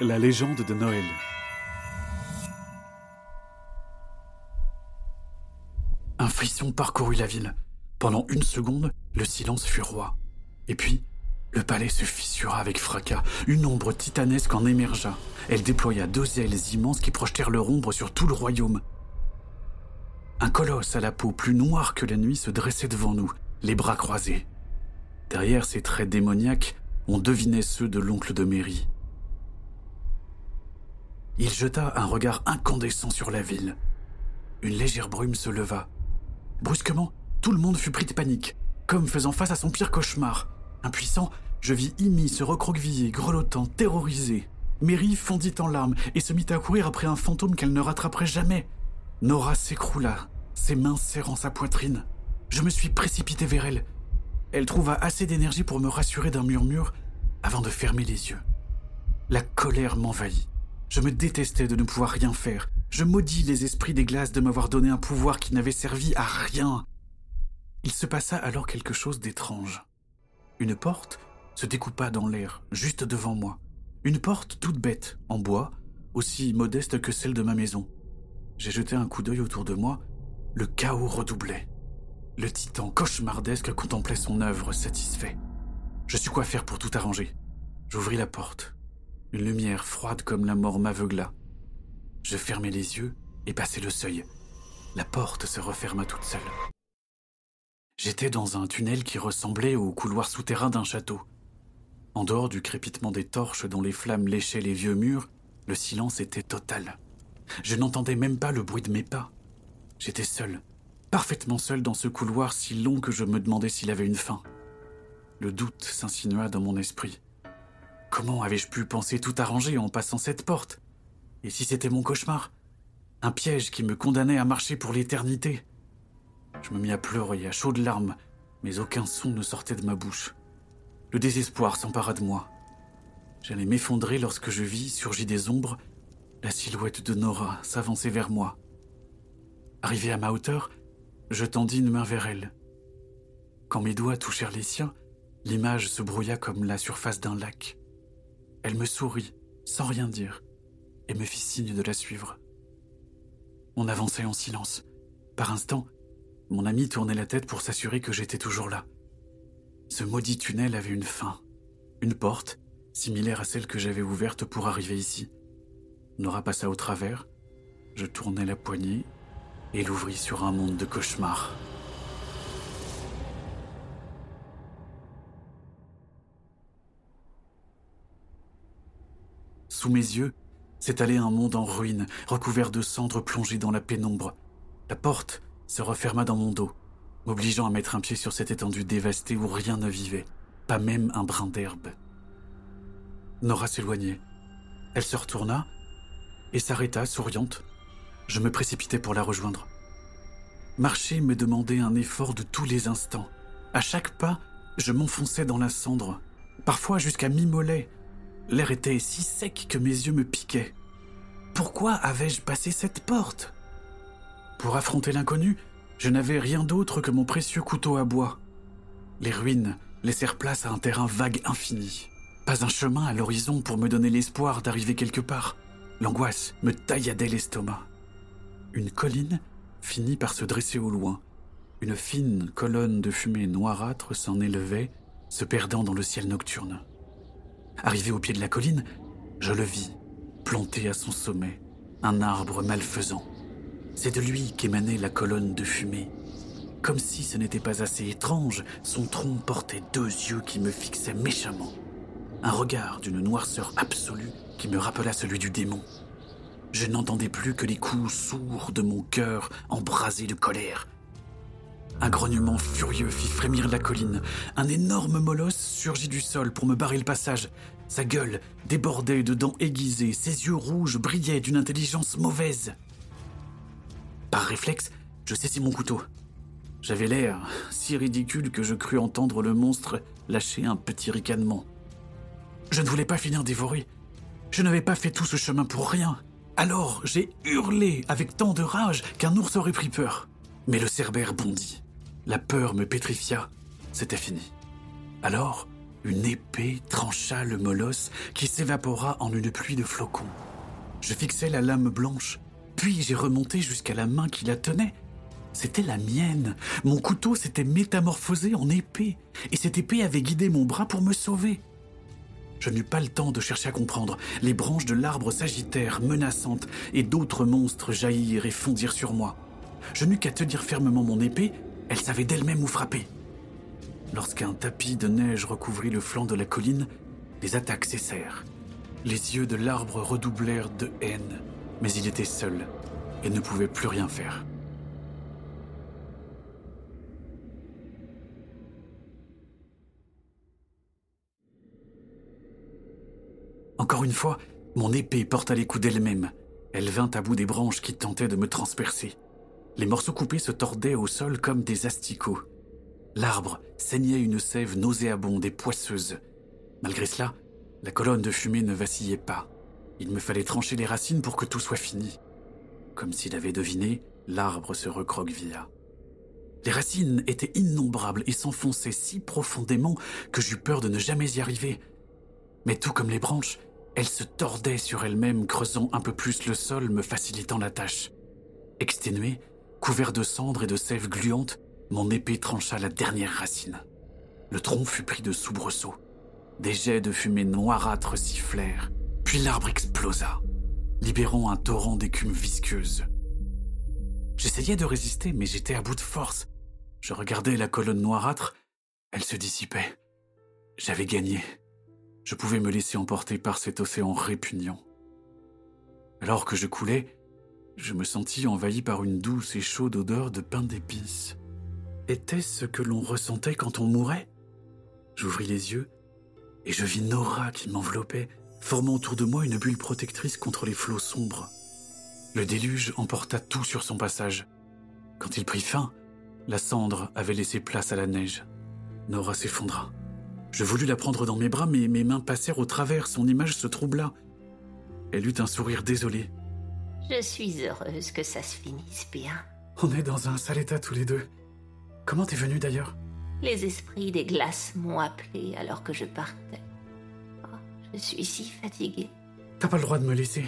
La légende de Noël. Un frisson parcourut la ville. Pendant une seconde, le silence fut roi. Et puis, le palais se fissura avec fracas. Une ombre titanesque en émergea. Elle déploya deux ailes immenses qui projetèrent leur ombre sur tout le royaume. Un colosse à la peau plus noire que la nuit se dressait devant nous, les bras croisés. Derrière ses traits démoniaques, on devinait ceux de l'oncle de Mary. Il jeta un regard incandescent sur la ville. Une légère brume se leva. Brusquement, tout le monde fut pris de panique, comme faisant face à son pire cauchemar. Impuissant, je vis Imi se recroqueviller, grelottant, terrorisé. Mary fondit en larmes et se mit à courir après un fantôme qu'elle ne rattraperait jamais. Nora s'écroula, ses mains serrant sa poitrine. Je me suis précipité vers elle. Elle trouva assez d'énergie pour me rassurer d'un murmure avant de fermer les yeux. La colère m'envahit. Je me détestais de ne pouvoir rien faire. Je maudis les esprits des glaces de m'avoir donné un pouvoir qui n'avait servi à rien. Il se passa alors quelque chose d'étrange. Une porte se découpa dans l'air, juste devant moi. Une porte toute bête, en bois, aussi modeste que celle de ma maison. J'ai jeté un coup d'œil autour de moi. Le chaos redoublait. Le titan cauchemardesque contemplait son œuvre satisfait. Je sus quoi faire pour tout arranger? J'ouvris la porte. Une lumière froide comme la mort m'aveugla. Je fermai les yeux et passai le seuil. La porte se referma toute seule. J'étais dans un tunnel qui ressemblait au couloir souterrain d'un château. En dehors du crépitement des torches dont les flammes léchaient les vieux murs, le silence était total. Je n'entendais même pas le bruit de mes pas. J'étais seul, parfaitement seul dans ce couloir si long que je me demandais s'il avait une fin. Le doute s'insinua dans mon esprit. Comment avais-je pu penser tout arranger en passant cette porte? Et si c'était mon cauchemar? Un piège qui me condamnait à marcher pour l'éternité? Je me mis à pleurer à chaudes larmes, mais aucun son ne sortait de ma bouche. Le désespoir s'empara de moi. J'allais m'effondrer lorsque je vis, surgir des ombres, la silhouette de Nora s'avancer vers moi. Arrivé à ma hauteur, je tendis une main vers elle. Quand mes doigts touchèrent les siens, l'image se brouilla comme la surface d'un lac. Elle me sourit, sans rien dire, et me fit signe de la suivre. On avançait en silence. Par instant, mon ami tournait la tête pour s'assurer que j'étais toujours là. Ce maudit tunnel avait une fin, une porte, similaire à celle que j'avais ouverte pour arriver ici. Nora passa au travers, je tournai la poignée et l'ouvris sur un monde de cauchemars. Sous mes yeux s'étalait un monde en ruine, recouvert de cendres plongées dans la pénombre. La porte se referma dans mon dos, m'obligeant à mettre un pied sur cette étendue dévastée où rien ne vivait, pas même un brin d'herbe. Nora s'éloignait. Elle se retourna et s'arrêta, souriante. Je me précipitai pour la rejoindre. Marcher me demandait un effort de tous les instants. À chaque pas, je m'enfonçais dans la cendre, parfois jusqu'à mi-mollet, L'air était si sec que mes yeux me piquaient. Pourquoi avais-je passé cette porte? Pour affronter l'inconnu, je n'avais rien d'autre que mon précieux couteau à bois. Les ruines laissèrent place à un terrain vague infini. Pas un chemin à l'horizon pour me donner l'espoir d'arriver quelque part. L'angoisse me tailladait l'estomac. Une colline finit par se dresser au loin. Une fine colonne de fumée noirâtre s'en élevait, se perdant dans le ciel nocturne. Arrivé au pied de la colline, je le vis, planté à son sommet, un arbre malfaisant. C'est de lui qu'émanait la colonne de fumée. Comme si ce n'était pas assez étrange, son tronc portait deux yeux qui me fixaient méchamment. Un regard d'une noirceur absolue qui me rappela celui du démon. Je n'entendais plus que les coups sourds de mon cœur embrasé de colère. Un grognement furieux fit frémir la colline. Un énorme molosse surgit du sol pour me barrer le passage. Sa gueule débordait de dents aiguisées, ses yeux rouges brillaient d'une intelligence mauvaise. Par réflexe, je saisis mon couteau. J'avais l'air si ridicule que je crus entendre le monstre lâcher un petit ricanement. Je ne voulais pas finir dévoré. Je n'avais pas fait tout ce chemin pour rien. Alors j'ai hurlé avec tant de rage qu'un ours aurait pris peur. Mais le cerbère bondit. La peur me pétrifia. C'était fini. Alors, Une épée trancha le molosse qui s'évapora en une pluie de flocons. Je fixai la lame blanche, puis j'ai remonté jusqu'à la main qui la tenait. C'était la mienne. Mon couteau s'était métamorphosé en épée, et cette épée avait guidé mon bras pour me sauver. Je n'eus pas le temps de chercher à comprendre. Les branches de l'arbre s'agitèrent, menaçantes, et d'autres monstres jaillirent et fondirent sur moi. Je n'eus qu'à tenir fermement mon épée, elle savait d'elle-même où frapper. Lorsqu'un tapis de neige recouvrit le flanc de la colline, les attaques cessèrent. Les yeux de l'arbre redoublèrent de haine, mais il était seul et ne pouvait plus rien faire. Encore une fois, mon épée porta les coups d'elle-même. Elle vint à bout des branches qui tentaient de me transpercer. Les morceaux coupés se tordaient au sol comme des asticots. L'arbre saignait une sève nauséabonde et poisseuse. Malgré cela, la colonne de fumée ne vacillait pas. Il me fallait trancher les racines pour que tout soit fini. Comme s'il avait deviné, l'arbre se recroquevilla. Les racines étaient innombrables et s'enfonçaient si profondément que j'eus peur de ne jamais y arriver. Mais tout comme les branches, elles se tordaient sur elles-mêmes, creusant un peu plus le sol, me facilitant la tâche. Exténué, couvert de cendres et de sève gluante, mon épée trancha la dernière racine. Le tronc fut pris de soubresauts. Des jets de fumée noirâtre sifflèrent, puis l'arbre explosa, libérant un torrent d'écume visqueuse. J'essayais de résister, mais j'étais à bout de force. Je regardais la colonne noirâtre, elle se dissipait. J'avais gagné. Je pouvais me laisser emporter par cet océan répugnant. Alors que je coulais, je me sentis envahi par une douce et chaude odeur de pain d'épices. Était-ce ce que l'on ressentait quand on mourait? J'ouvris les yeux et je vis Nora qui m'enveloppait, formant autour de moi une bulle protectrice contre les flots sombres. Le déluge emporta tout sur son passage. Quand il prit fin, la cendre avait laissé place à la neige. Nora s'effondra. Je voulus la prendre dans mes bras, mais mes mains passèrent au travers, son image se troubla. Elle eut un sourire désolé. Je suis heureuse que ça se finisse bien. On est dans un sale état tous les deux. Comment t'es venu d'ailleurs? Les esprits des glaces m'ont appelé alors que je partais. Oh, je suis si fatiguée. T'as pas le droit de me laisser.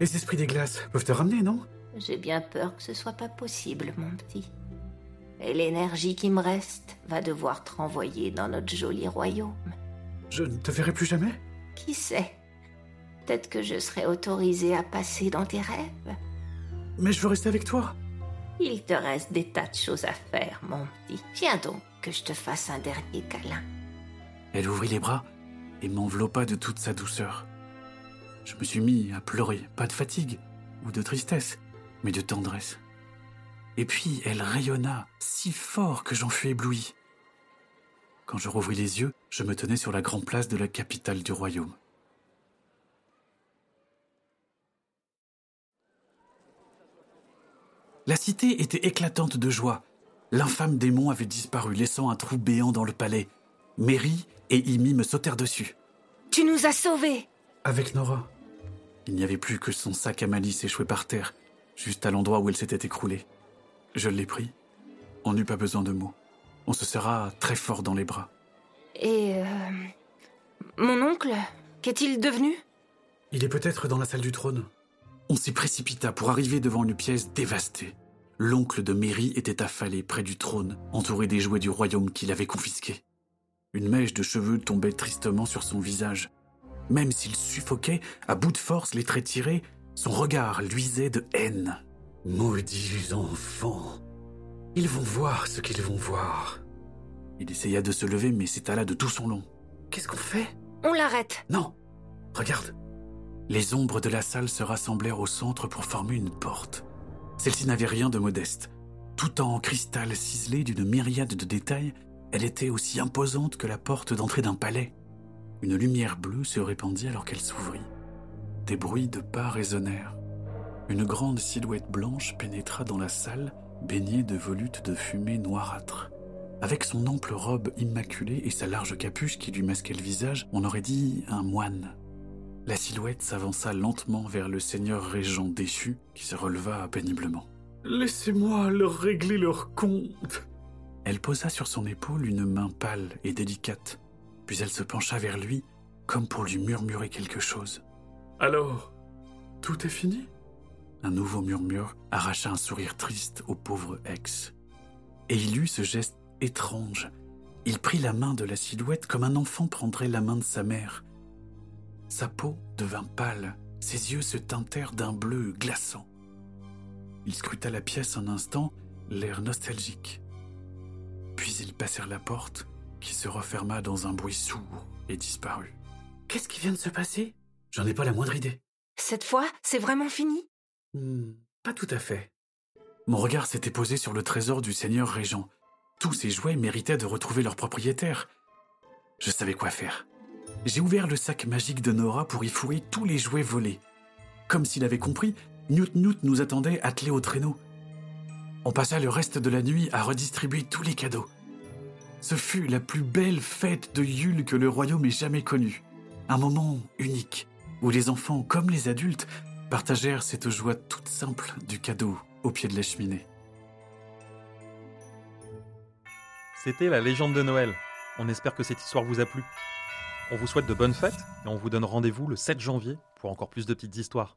Les esprits des glaces peuvent te ramener, non? J'ai bien peur que ce soit pas possible, mon petit. Et l'énergie qui me reste va devoir te renvoyer dans notre joli royaume. Je ne te verrai plus jamais? Qui sait? Peut-être que je serai autorisée à passer dans tes rêves. Mais je veux rester avec toi. Il te reste des tas de choses à faire, mon petit. Viens donc que je te fasse un dernier câlin. Elle ouvrit les bras et m'enveloppa de toute sa douceur. Je me suis mis à pleurer, pas de fatigue ou de tristesse, mais de tendresse. Et puis elle rayonna si fort que j'en fus ébloui. Quand je rouvris les yeux, je me tenais sur la grande place de la capitale du royaume. La cité était éclatante de joie. L'infâme démon avait disparu, laissant un trou béant dans le palais. Mary et Imi me sautèrent dessus. Tu nous as sauvés Avec Nora. Il n'y avait plus que son sac à malice échoué par terre, juste à l'endroit où elle s'était écroulée. Je l'ai pris. On n'eut pas besoin de mots. On se serra très fort dans les bras. Et... Euh, mon oncle Qu'est-il devenu? Il est peut-être dans la salle du trône. On s'y précipita pour arriver devant une pièce dévastée. L'oncle de Mary était affalé près du trône, entouré des jouets du royaume qu'il avait confisqués. Une mèche de cheveux tombait tristement sur son visage. Même s'il suffoquait, à bout de force, les traits tirés, son regard luisait de haine. Maudits enfants. Ils vont voir ce qu'ils vont voir. Il essaya de se lever, mais s'étala de tout son long. Qu'est-ce qu'on fait? On l'arrête. Non. Regarde. Les ombres de la salle se rassemblèrent au centre pour former une porte. Celle-ci n'avait rien de modeste. Tout en cristal ciselé d'une myriade de détails, elle était aussi imposante que la porte d'entrée d'un palais. Une lumière bleue se répandit alors qu'elle s'ouvrit. Des bruits de pas résonnèrent. Une grande silhouette blanche pénétra dans la salle, baignée de volutes de fumée noirâtre. Avec son ample robe immaculée et sa large capuche qui lui masquait le visage, on aurait dit un moine. La silhouette s'avança lentement vers le seigneur régent déchu qui se releva péniblement. Laissez-moi leur régler leur compte. Elle posa sur son épaule une main pâle et délicate. Puis elle se pencha vers lui, comme pour lui murmurer quelque chose. Alors, tout est fini? Un nouveau murmure arracha un sourire triste au pauvre ex. Et il eut ce geste étrange. Il prit la main de la silhouette comme un enfant prendrait la main de sa mère. Sa peau devint pâle, ses yeux se teintèrent d'un bleu glaçant. Il scruta la pièce un instant, l'air nostalgique. Puis ils passèrent la porte, qui se referma dans un bruit sourd et disparut. Qu'est-ce qui vient de se passer? J'en ai pas la moindre idée. Cette fois, c'est vraiment fini? Hmm, pas tout à fait. Mon regard s'était posé sur le trésor du seigneur régent. Tous ces jouets méritaient de retrouver leur propriétaire. Je savais quoi faire. J'ai ouvert le sac magique de Nora pour y fouiller tous les jouets volés. Comme s'il avait compris, Newt Newt nous attendait attelés au traîneau. On passa le reste de la nuit à redistribuer tous les cadeaux. Ce fut la plus belle fête de Yule que le royaume ait jamais connue. Un moment unique, où les enfants comme les adultes partagèrent cette joie toute simple du cadeau au pied de la cheminée. C'était la légende de Noël. On espère que cette histoire vous a plu. On vous souhaite de bonnes fêtes et on vous donne rendez-vous le 7 janvier pour encore plus de petites histoires.